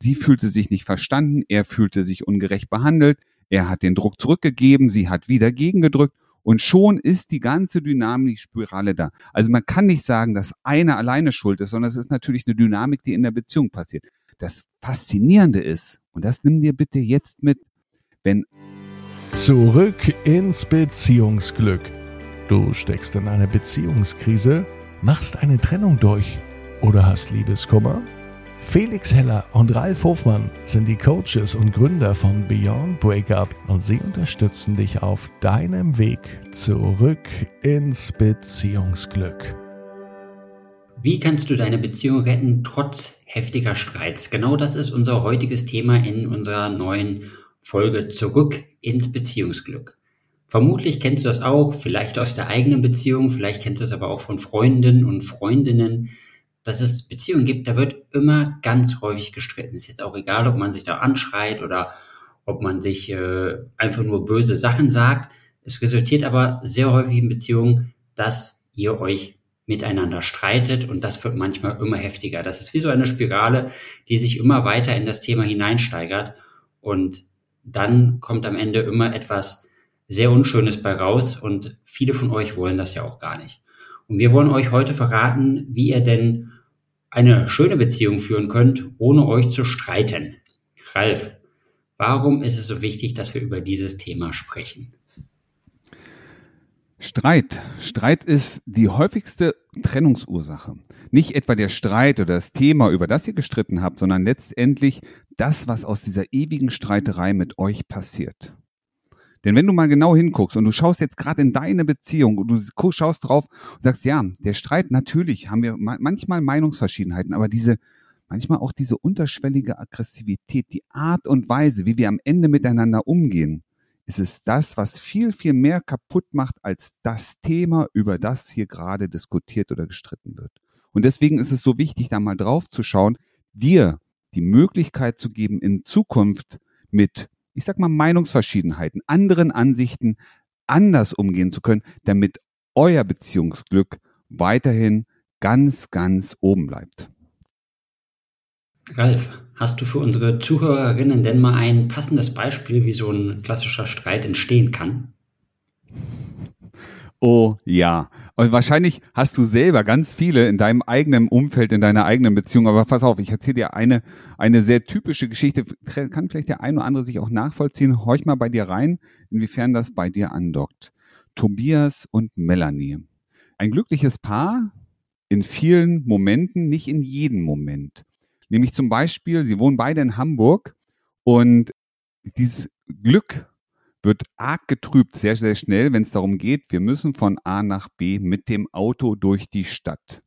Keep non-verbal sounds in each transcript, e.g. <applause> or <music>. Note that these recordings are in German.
Sie fühlte sich nicht verstanden, er fühlte sich ungerecht behandelt, er hat den Druck zurückgegeben, sie hat wieder gegengedrückt und schon ist die ganze Dynamik-Spirale da. Also man kann nicht sagen, dass einer alleine schuld ist, sondern es ist natürlich eine Dynamik, die in der Beziehung passiert. Das Faszinierende ist, und das nimm dir bitte jetzt mit, wenn Zurück ins Beziehungsglück. Du steckst in eine Beziehungskrise, machst eine Trennung durch oder hast Liebeskummer? Felix Heller und Ralf Hofmann sind die Coaches und Gründer von Beyond Breakup und sie unterstützen dich auf deinem Weg zurück ins Beziehungsglück. Wie kannst du deine Beziehung retten trotz heftiger Streits? Genau das ist unser heutiges Thema in unserer neuen Folge Zurück ins Beziehungsglück. Vermutlich kennst du das auch, vielleicht aus der eigenen Beziehung, vielleicht kennst du es aber auch von Freundinnen und Freundinnen dass es Beziehungen gibt, da wird immer ganz häufig gestritten. Ist jetzt auch egal, ob man sich da anschreit oder ob man sich äh, einfach nur böse Sachen sagt. Es resultiert aber sehr häufig in Beziehungen, dass ihr euch miteinander streitet und das wird manchmal immer heftiger. Das ist wie so eine Spirale, die sich immer weiter in das Thema hineinsteigert und dann kommt am Ende immer etwas sehr Unschönes bei raus und viele von euch wollen das ja auch gar nicht. Und wir wollen euch heute verraten, wie ihr denn eine schöne Beziehung führen könnt, ohne euch zu streiten. Ralf, warum ist es so wichtig, dass wir über dieses Thema sprechen? Streit. Streit ist die häufigste Trennungsursache. Nicht etwa der Streit oder das Thema, über das ihr gestritten habt, sondern letztendlich das, was aus dieser ewigen Streiterei mit euch passiert. Denn wenn du mal genau hinguckst und du schaust jetzt gerade in deine Beziehung und du schaust drauf und sagst, ja, der Streit, natürlich haben wir manchmal Meinungsverschiedenheiten, aber diese, manchmal auch diese unterschwellige Aggressivität, die Art und Weise, wie wir am Ende miteinander umgehen, ist es das, was viel, viel mehr kaputt macht als das Thema, über das hier gerade diskutiert oder gestritten wird. Und deswegen ist es so wichtig, da mal drauf zu schauen, dir die Möglichkeit zu geben, in Zukunft mit ich sag mal, Meinungsverschiedenheiten, anderen Ansichten anders umgehen zu können, damit euer Beziehungsglück weiterhin ganz, ganz oben bleibt. Ralf, hast du für unsere Zuhörerinnen denn mal ein passendes Beispiel, wie so ein klassischer Streit entstehen kann? Oh ja. Und wahrscheinlich hast du selber ganz viele in deinem eigenen Umfeld, in deiner eigenen Beziehung. Aber pass auf, ich erzähle dir eine, eine sehr typische Geschichte. Kann vielleicht der ein oder andere sich auch nachvollziehen. Horch mal bei dir rein, inwiefern das bei dir andockt. Tobias und Melanie. Ein glückliches Paar in vielen Momenten, nicht in jedem Moment. Nämlich zum Beispiel, sie wohnen beide in Hamburg und dieses Glück wird arg getrübt, sehr, sehr schnell, wenn es darum geht, wir müssen von A nach B mit dem Auto durch die Stadt.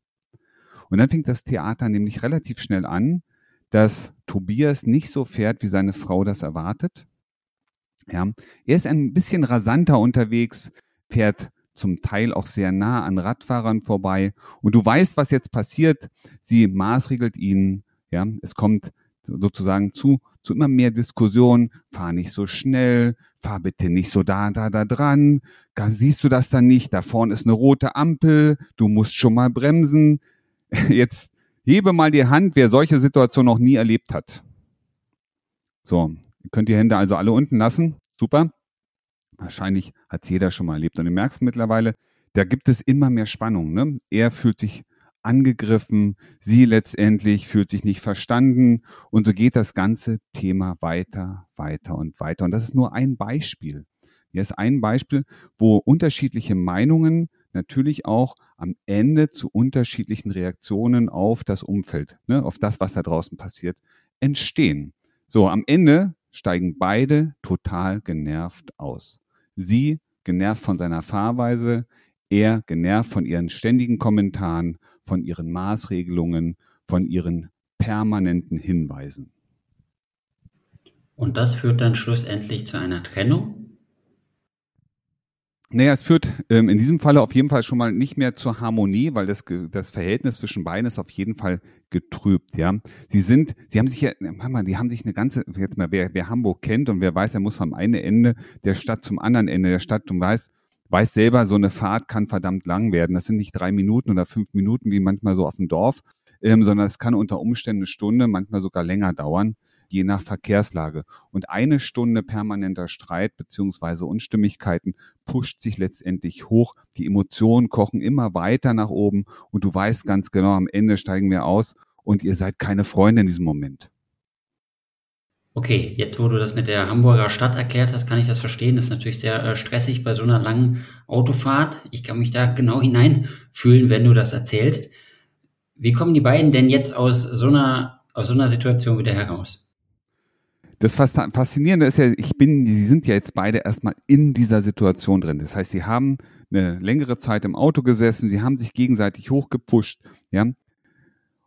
Und dann fängt das Theater nämlich relativ schnell an, dass Tobias nicht so fährt, wie seine Frau das erwartet. Ja, er ist ein bisschen rasanter unterwegs, fährt zum Teil auch sehr nah an Radfahrern vorbei. Und du weißt, was jetzt passiert. Sie maßregelt ihn. Ja, es kommt sozusagen zu, zu immer mehr Diskussionen. Fahr nicht so schnell, fahr bitte nicht so da, da, da dran. Siehst du das dann nicht? Da vorne ist eine rote Ampel. Du musst schon mal bremsen. <laughs> Jetzt hebe mal die Hand, wer solche Situationen noch nie erlebt hat. So, ihr könnt die Hände also alle unten lassen. Super. Wahrscheinlich hat es jeder schon mal erlebt. Und du merkst mittlerweile, da gibt es immer mehr Spannung. Ne? Er fühlt sich angegriffen, sie letztendlich fühlt sich nicht verstanden und so geht das ganze Thema weiter, weiter und weiter. Und das ist nur ein Beispiel. Hier ist ein Beispiel, wo unterschiedliche Meinungen natürlich auch am Ende zu unterschiedlichen Reaktionen auf das Umfeld, ne, auf das, was da draußen passiert, entstehen. So, am Ende steigen beide total genervt aus. Sie genervt von seiner Fahrweise, er genervt von ihren ständigen Kommentaren von ihren Maßregelungen, von ihren permanenten Hinweisen. Und das führt dann schlussendlich zu einer Trennung? Naja, es führt ähm, in diesem Falle auf jeden Fall schon mal nicht mehr zur Harmonie, weil das, das Verhältnis zwischen beiden ist auf jeden Fall getrübt, ja. Sie sind, sie haben sich ja, mal, die haben sich eine ganze, jetzt mal, wer, wer Hamburg kennt und wer weiß, er muss vom einen Ende der Stadt zum anderen Ende der Stadt, du weißt, weiß selber, so eine Fahrt kann verdammt lang werden. Das sind nicht drei Minuten oder fünf Minuten wie manchmal so auf dem Dorf. ähm, sondern es kann unter Umständen eine Stunde, manchmal sogar länger dauern, je nach Verkehrslage. Und eine Stunde permanenter Streit beziehungsweise Unstimmigkeiten pusht sich letztendlich hoch. Die Emotionen kochen immer weiter nach oben und du weißt ganz genau, am Ende steigen wir aus und ihr seid keine Freunde in diesem Moment. Okay, jetzt wo du das mit der Hamburger Stadt erklärt hast, kann ich das verstehen. Das ist natürlich sehr äh, stressig bei so einer langen Autofahrt. Ich kann mich da genau <laughs> hineinfühlen, wenn du das erzählst. Wie kommen die beiden denn jetzt aus so einer, aus so einer Situation wieder heraus? Das Faszinierende ist ja, ich bin, sie sind ja jetzt beide erstmal in dieser Situation drin. Das heißt, sie haben eine längere Zeit im Auto gesessen, sie haben sich gegenseitig hochgepusht, ja.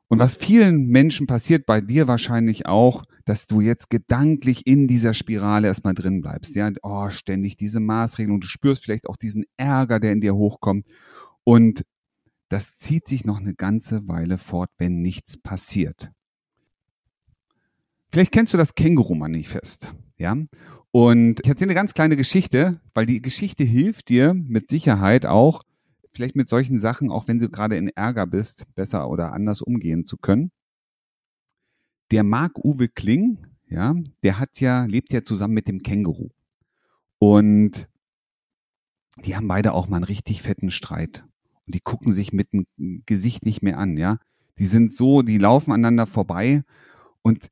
Und was vielen Menschen passiert, bei dir wahrscheinlich auch, dass du jetzt gedanklich in dieser Spirale erstmal drin bleibst. Ja, oh, ständig diese Maßregeln und du spürst vielleicht auch diesen Ärger, der in dir hochkommt. Und das zieht sich noch eine ganze Weile fort, wenn nichts passiert. Vielleicht kennst du das Känguru-Manifest, ja? Und ich erzähle eine ganz kleine Geschichte, weil die Geschichte hilft dir mit Sicherheit auch, vielleicht mit solchen Sachen, auch wenn du gerade in Ärger bist, besser oder anders umgehen zu können. Der Marc-Uwe Kling, ja, der hat ja, lebt ja zusammen mit dem Känguru. Und die haben beide auch mal einen richtig fetten Streit. Und die gucken sich mit dem Gesicht nicht mehr an, ja. Die sind so, die laufen aneinander vorbei und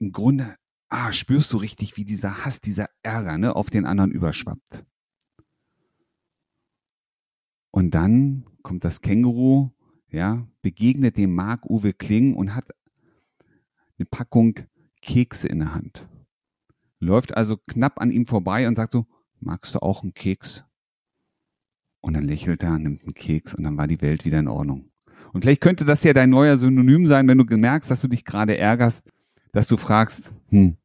im Grunde, ah, spürst du richtig, wie dieser Hass, dieser Ärger, ne, auf den anderen überschwappt. Und dann kommt das Känguru, ja, begegnet dem Marc-Uwe Kling und hat eine Packung Kekse in der Hand. Läuft also knapp an ihm vorbei und sagt so, magst du auch einen Keks? Und dann lächelt er, nimmt einen Keks und dann war die Welt wieder in Ordnung. Und vielleicht könnte das ja dein neuer Synonym sein, wenn du merkst, dass du dich gerade ärgerst, dass du fragst, hm,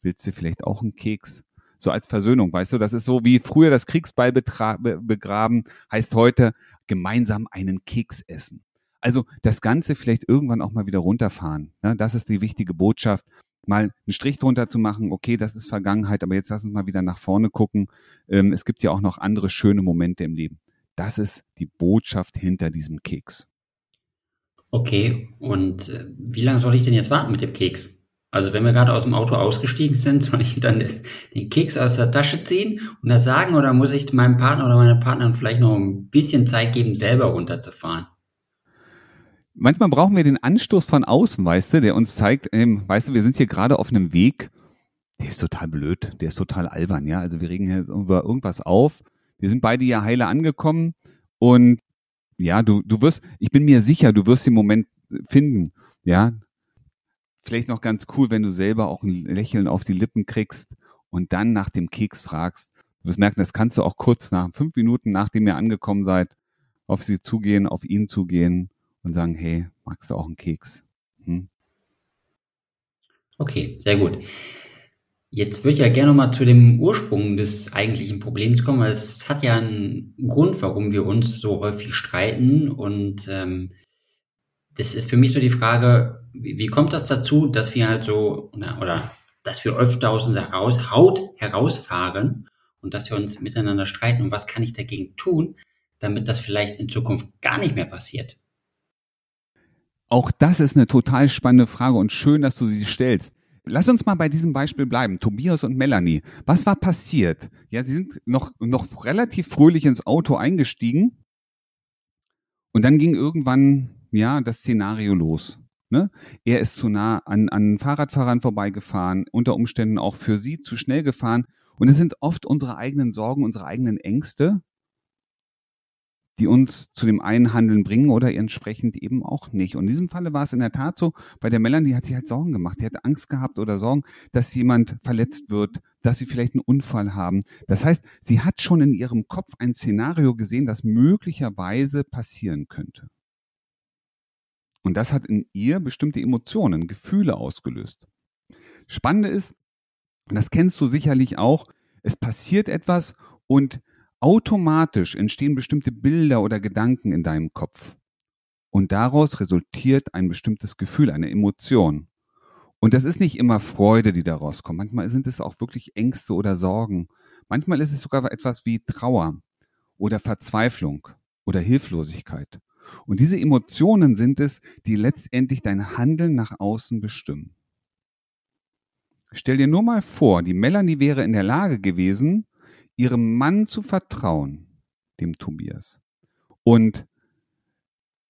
willst du vielleicht auch einen Keks? So als Versöhnung, weißt du, das ist so wie früher das Kriegsbeil begraben, heißt heute gemeinsam einen Keks essen. Also das Ganze vielleicht irgendwann auch mal wieder runterfahren. Ja, das ist die wichtige Botschaft. Mal einen Strich drunter zu machen, okay, das ist Vergangenheit, aber jetzt lass uns mal wieder nach vorne gucken. Ähm, es gibt ja auch noch andere schöne Momente im Leben. Das ist die Botschaft hinter diesem Keks. Okay, und äh, wie lange soll ich denn jetzt warten mit dem Keks? Also wenn wir gerade aus dem Auto ausgestiegen sind, <laughs> soll ich dann den Keks aus der Tasche ziehen und das sagen oder muss ich meinem Partner oder meiner Partnerin vielleicht noch ein bisschen Zeit geben, selber runterzufahren? manchmal brauchen wir den Anstoß von außen, weißt du, der uns zeigt, ähm, weißt du, wir sind hier gerade auf einem Weg, der ist total blöd, der ist total albern, ja. Also wir regen hier über irgendwas auf. Wir sind beide ja heile angekommen und ja, du, du wirst, ich bin mir sicher, du wirst den Moment finden, ja. Vielleicht noch ganz cool, wenn du selber auch ein Lächeln auf die Lippen kriegst und dann nach dem Keks fragst. Du wirst merken, das kannst du auch kurz nach fünf Minuten, nachdem ihr angekommen seid, auf sie zugehen, auf ihn zugehen und sagen, hey, magst du auch einen Keks? Hm? Okay, sehr gut. Jetzt würde ich ja gerne mal zu dem Ursprung des eigentlichen Problems kommen. Es hat ja einen Grund, warum wir uns so häufig streiten. Und ähm, das ist für mich so die Frage, wie, wie kommt das dazu, dass wir halt so, oder, oder dass wir öfter aus unserer Haus, Haut herausfahren und dass wir uns miteinander streiten und was kann ich dagegen tun, damit das vielleicht in Zukunft gar nicht mehr passiert? Auch das ist eine total spannende Frage und schön, dass du sie stellst. Lass uns mal bei diesem Beispiel bleiben. Tobias und Melanie. Was war passiert? Ja, sie sind noch, noch relativ fröhlich ins Auto eingestiegen. Und dann ging irgendwann, ja, das Szenario los. Ne? Er ist zu nah an, an Fahrradfahrern vorbeigefahren, unter Umständen auch für sie zu schnell gefahren. Und es sind oft unsere eigenen Sorgen, unsere eigenen Ängste, die uns zu dem einen Handeln bringen oder entsprechend eben auch nicht. Und in diesem Falle war es in der Tat so, bei der Melanie hat sie halt Sorgen gemacht. Die hat Angst gehabt oder Sorgen, dass jemand verletzt wird, dass sie vielleicht einen Unfall haben. Das heißt, sie hat schon in ihrem Kopf ein Szenario gesehen, das möglicherweise passieren könnte. Und das hat in ihr bestimmte Emotionen, Gefühle ausgelöst. Spannende ist, und das kennst du sicherlich auch, es passiert etwas und Automatisch entstehen bestimmte Bilder oder Gedanken in deinem Kopf. Und daraus resultiert ein bestimmtes Gefühl, eine Emotion. Und das ist nicht immer Freude, die daraus kommt. Manchmal sind es auch wirklich Ängste oder Sorgen. Manchmal ist es sogar etwas wie Trauer oder Verzweiflung oder Hilflosigkeit. Und diese Emotionen sind es, die letztendlich dein Handeln nach außen bestimmen. Stell dir nur mal vor, die Melanie wäre in der Lage gewesen, ihrem Mann zu vertrauen, dem Tobias, und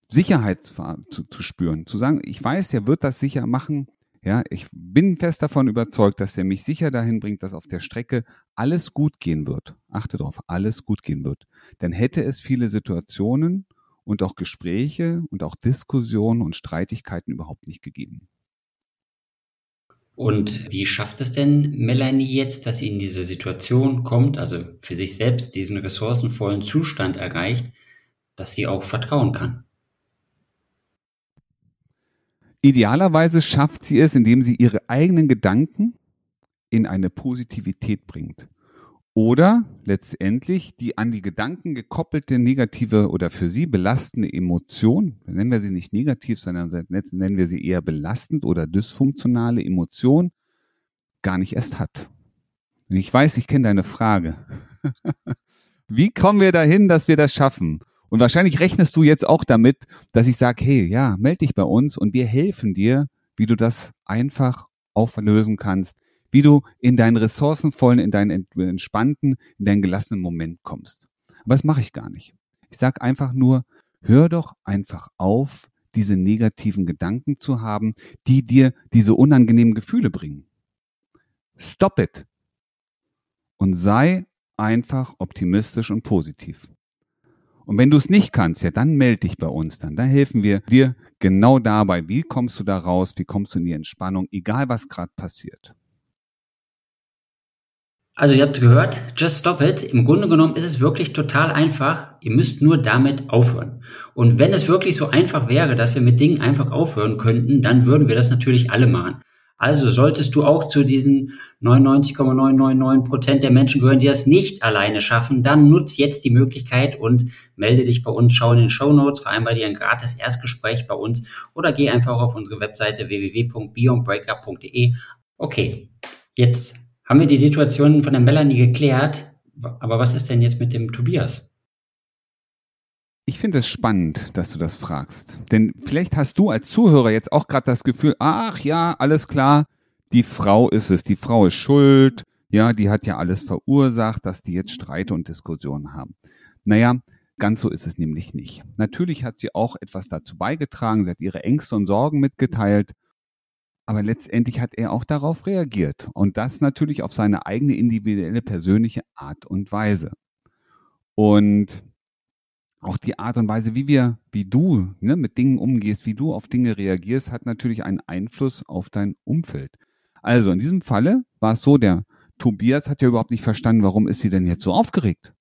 Sicherheit zu, zu spüren, zu sagen, ich weiß, er wird das sicher machen, ja, ich bin fest davon überzeugt, dass er mich sicher dahin bringt, dass auf der Strecke alles gut gehen wird. Achte darauf, alles gut gehen wird. Dann hätte es viele Situationen und auch Gespräche und auch Diskussionen und Streitigkeiten überhaupt nicht gegeben. Und wie schafft es denn Melanie jetzt, dass sie in diese Situation kommt, also für sich selbst diesen ressourcenvollen Zustand erreicht, dass sie auch vertrauen kann? Idealerweise schafft sie es, indem sie ihre eigenen Gedanken in eine Positivität bringt. Oder letztendlich die an die Gedanken gekoppelte negative oder für sie belastende Emotion, nennen wir sie nicht negativ, sondern nennen wir sie eher belastend oder dysfunktionale Emotion, gar nicht erst hat. Und ich weiß, ich kenne deine Frage. <laughs> Wie kommen wir dahin, dass wir das schaffen? Und wahrscheinlich rechnest du jetzt auch damit, dass ich sage, hey, ja, melde dich bei uns und wir helfen dir, wie du das einfach auflösen kannst, wie du in deinen ressourcenvollen, in deinen entspannten, in deinen gelassenen Moment kommst. Aber das mache ich gar nicht. Ich sage einfach nur, hör doch einfach auf, diese negativen Gedanken zu haben, die dir diese unangenehmen Gefühle bringen. Stop it. Und sei einfach optimistisch und positiv. Und wenn du es nicht kannst, ja, dann melde dich bei uns dann. Da helfen wir dir genau dabei. Wie kommst du da raus? Wie kommst du in die Entspannung? Egal, was gerade passiert. Also ihr habt gehört, just stop it. Im Grunde genommen ist es wirklich total einfach. Ihr müsst nur damit aufhören. Und wenn es wirklich so einfach wäre, dass wir mit Dingen einfach aufhören könnten, dann würden wir das natürlich alle machen. Also solltest du auch zu diesen 99,999 Prozent der Menschen gehören, die das nicht alleine schaffen, dann nutz jetzt die Möglichkeit und melde dich bei uns, schau in den Show Notes, vereinbar dir ein gratis Erstgespräch bei uns oder geh einfach auf unsere Webseite www.beyondbreakup.de. Okay, jetzt haben wir die Situation von der Melanie geklärt, aber was ist denn jetzt mit dem Tobias? Ich finde es spannend, dass du das fragst. Denn vielleicht hast du als Zuhörer jetzt auch gerade das Gefühl, ach ja, alles klar, die Frau ist es, die Frau ist schuld, ja, die hat ja alles verursacht, dass die jetzt Streite und Diskussionen haben. Naja, ganz so ist es nämlich nicht. Natürlich hat sie auch etwas dazu beigetragen, sie hat ihre Ängste und Sorgen mitgeteilt, aber letztendlich hat er auch darauf reagiert und das natürlich auf seine eigene individuelle persönliche Art und Weise. Und auch die Art und Weise, wie wir, wie du ne, mit Dingen umgehst, wie du auf Dinge reagierst, hat natürlich einen Einfluss auf dein Umfeld. Also in diesem Falle war es so, der Tobias hat ja überhaupt nicht verstanden, warum ist sie denn jetzt so aufgeregt?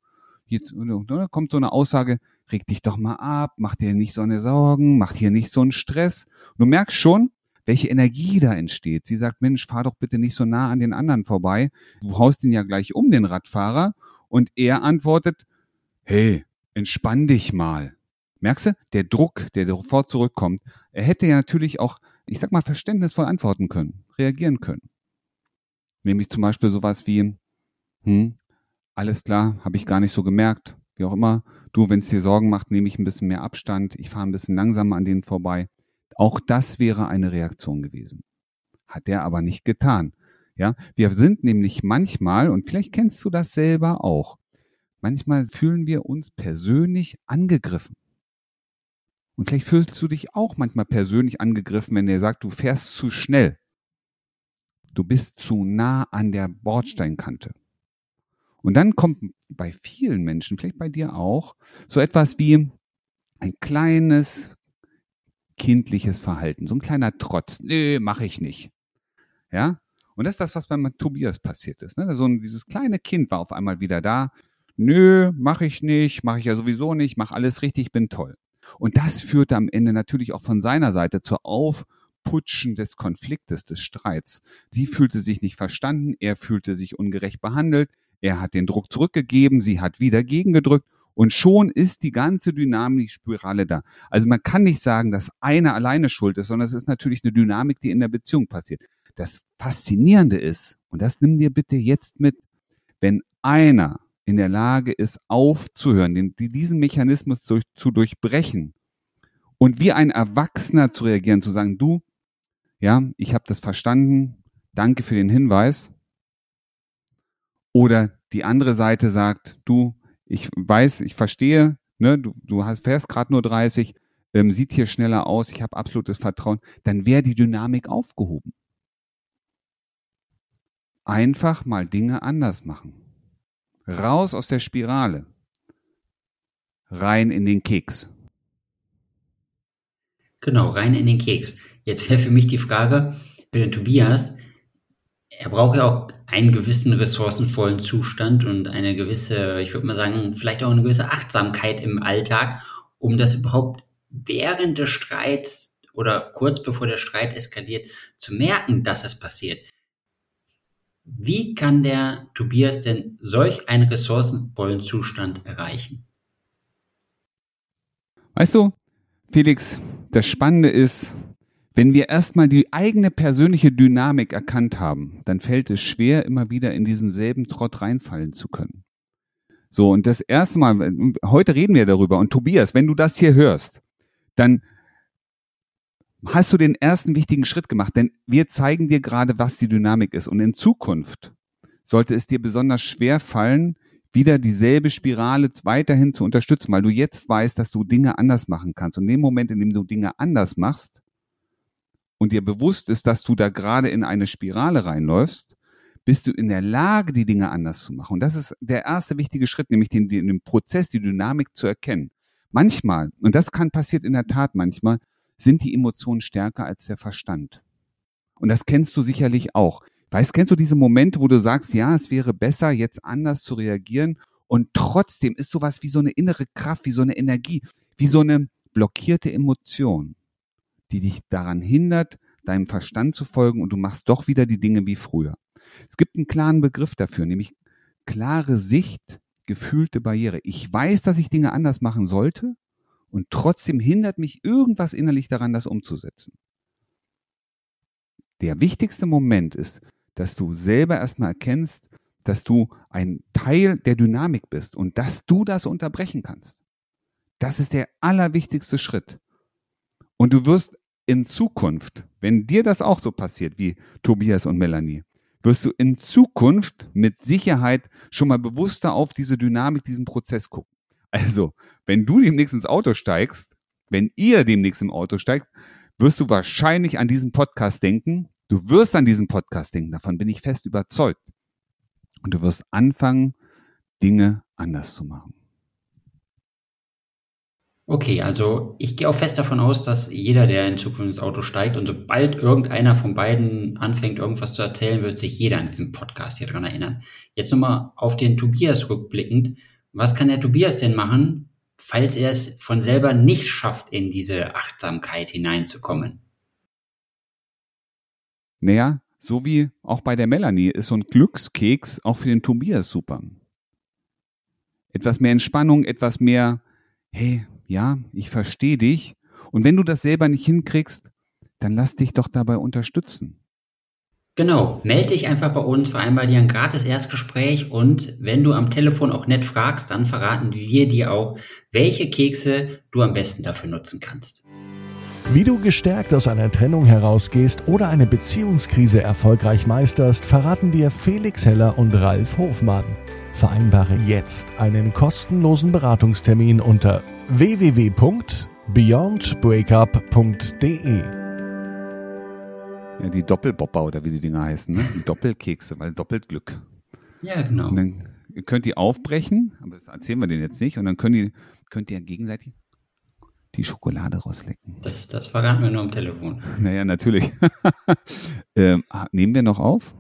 Jetzt ne, kommt so eine Aussage, reg dich doch mal ab, mach dir nicht so eine Sorgen, mach dir nicht so einen Stress. Und du merkst schon, welche Energie da entsteht. Sie sagt, Mensch, fahr doch bitte nicht so nah an den anderen vorbei. Du haust ihn ja gleich um, den Radfahrer. Und er antwortet, hey, entspann dich mal. Merkst du, der Druck, der sofort zurückkommt, er hätte ja natürlich auch, ich sag mal, verständnisvoll antworten können, reagieren können. Nämlich zum Beispiel sowas wie, hm, alles klar, habe ich gar nicht so gemerkt, wie auch immer. Du, wenn es dir Sorgen macht, nehme ich ein bisschen mehr Abstand, ich fahre ein bisschen langsamer an denen vorbei. Auch das wäre eine Reaktion gewesen. Hat er aber nicht getan. Ja, wir sind nämlich manchmal, und vielleicht kennst du das selber auch, Manchmal fühlen wir uns persönlich angegriffen. Und vielleicht fühlst du dich auch manchmal persönlich angegriffen, wenn der sagt, du fährst zu schnell. Du bist zu nah an der Bordsteinkante. Und dann kommt bei vielen Menschen, vielleicht bei dir auch, so etwas wie ein kleines kindliches Verhalten, so ein kleiner Trotz. Nee, mache ich nicht. Ja? Und das ist das, was beim Tobias passiert ist. Ne? So dieses kleine Kind war auf einmal wieder da, nö, mache ich nicht, mache ich ja sowieso nicht, mach alles richtig, bin toll. Und das führte am Ende natürlich auch von seiner Seite zur Aufputschen des Konfliktes, des Streits. Sie fühlte sich nicht verstanden, er fühlte sich ungerecht behandelt, er hat den Druck zurückgegeben, sie hat wieder gegengedrückt und schon ist die ganze Dynamik Spirale da. Also man kann nicht sagen, dass einer alleine schuld ist, sondern es ist natürlich eine Dynamik, die in der Beziehung passiert. Das Faszinierende ist, und das nimm dir bitte jetzt mit, wenn einer in der Lage ist, aufzuhören, den, diesen Mechanismus zu, zu durchbrechen, Und wie ein Erwachsener zu reagieren, zu sagen, du, ja, ich habe das verstanden, danke für den Hinweis. Oder die andere Seite sagt, du, ich weiß, ich verstehe, ne, du, du hast, fährst gerade nur 30, ähm, sieht hier schneller aus, ich habe absolutes Vertrauen, dann wäre die Dynamik aufgehoben. Einfach mal Dinge anders machen. Raus aus der Spirale. Rein in den Keks. Genau, rein in den Keks. Jetzt wäre für mich die Frage für den Tobias, er braucht ja auch einen gewissen ressourcenvollen Zustand und eine gewisse, ich würde mal sagen, vielleicht auch eine gewisse Achtsamkeit im Alltag, um das überhaupt während des Streits oder kurz bevor der Streit eskaliert, zu merken, dass es passiert. Wie kann der Tobias denn solch einen ressourcenvollen Zustand erreichen? Weißt du, Felix, das Spannende ist, wenn wir erstmal die eigene persönliche Dynamik erkannt haben, dann fällt es schwer, immer wieder in diesen selben Trott reinfallen zu können. So, und das erste Mal, heute reden wir darüber, und Tobias, wenn du das hier hörst, dann hast du den ersten wichtigen Schritt gemacht, denn wir zeigen dir gerade, was die Dynamik ist. Und in Zukunft sollte es dir besonders schwer fallen, wieder dieselbe Spirale weiterhin zu unterstützen, weil du jetzt weißt, dass du Dinge anders machen kannst. Und in dem Moment, in dem du Dinge anders machst und dir bewusst ist, dass du da gerade in eine Spirale reinläufst, bist du in der Lage, die Dinge anders zu machen. Und das ist der erste wichtige Schritt, nämlich den, den Prozess, die Dynamik zu erkennen. Manchmal, und das kann passiert in der Tat manchmal, sind die Emotionen stärker als der Verstand. Und das kennst du sicherlich auch. Weißt, kennst du diese Momente, wo du sagst, ja, es wäre besser, jetzt anders zu reagieren und trotzdem ist sowas wie so eine innere Kraft, wie so eine Energie, wie so eine blockierte Emotion, die dich daran hindert, deinem Verstand zu folgen und du machst doch wieder die Dinge wie früher. Es gibt einen klaren Begriff dafür, nämlich klare Sicht, gefühlte Barriere. Ich weiß, dass ich Dinge anders machen sollte und trotzdem hindert mich irgendwas innerlich daran, das umzusetzen. Der wichtigste Moment ist, dass du selber erstmal erkennst, dass du ein Teil der Dynamik bist und dass du das unterbrechen kannst. Das ist der allerwichtigste Schritt. Und du wirst in Zukunft, wenn dir das auch so passiert wie Tobias und Melanie, wirst du in Zukunft mit Sicherheit schon mal bewusster auf diese Dynamik, diesen Prozess gucken. Also, wenn du demnächst ins Auto steigst, wenn ihr demnächst im Auto steigt, wirst du wahrscheinlich an diesen Podcast denken Du wirst an diesen Podcast denken, davon bin ich fest überzeugt. Und du wirst anfangen, Dinge anders zu machen. Okay, also ich gehe auch fest davon aus, dass jeder, der in Zukunft ins Auto steigt und sobald irgendeiner von beiden anfängt, irgendwas zu erzählen, wird sich jeder an diesen Podcast hier dran erinnern. Jetzt nochmal auf den Tobias rückblickend. Was kann der Tobias denn machen, falls er es von selber nicht schafft, in diese Achtsamkeit hineinzukommen? Naja, so wie auch bei der Melanie ist so ein Glückskeks auch für den Tobias super. Etwas mehr Entspannung, etwas mehr, hey, ja, ich verstehe dich. Und wenn du das selber nicht hinkriegst, dann lass dich doch dabei unterstützen. Genau, melde dich einfach bei uns, vereinbar dir ein gratis Erstgespräch und wenn du am Telefon auch nett fragst, dann verraten wir dir auch, welche Kekse du am besten dafür nutzen kannst. Wie du gestärkt aus einer Trennung herausgehst oder eine Beziehungskrise erfolgreich meisterst, verraten dir Felix Heller und Ralf Hofmann. Vereinbare jetzt einen kostenlosen Beratungstermin unter www.beyondbreakup.de. Ja, die Doppelbopper oder wie die Dinger heißen, ne? Die Doppelkekse, weil doppelt Glück. Ja, genau. Und dann könnt ihr aufbrechen, aber das erzählen wir denen jetzt nicht, und dann könnt ihr, könnt ihr gegenseitig die Schokolade rauslecken. Das, das verraten wir nur am Telefon. Naja, natürlich. <laughs> ähm, nehmen wir noch auf?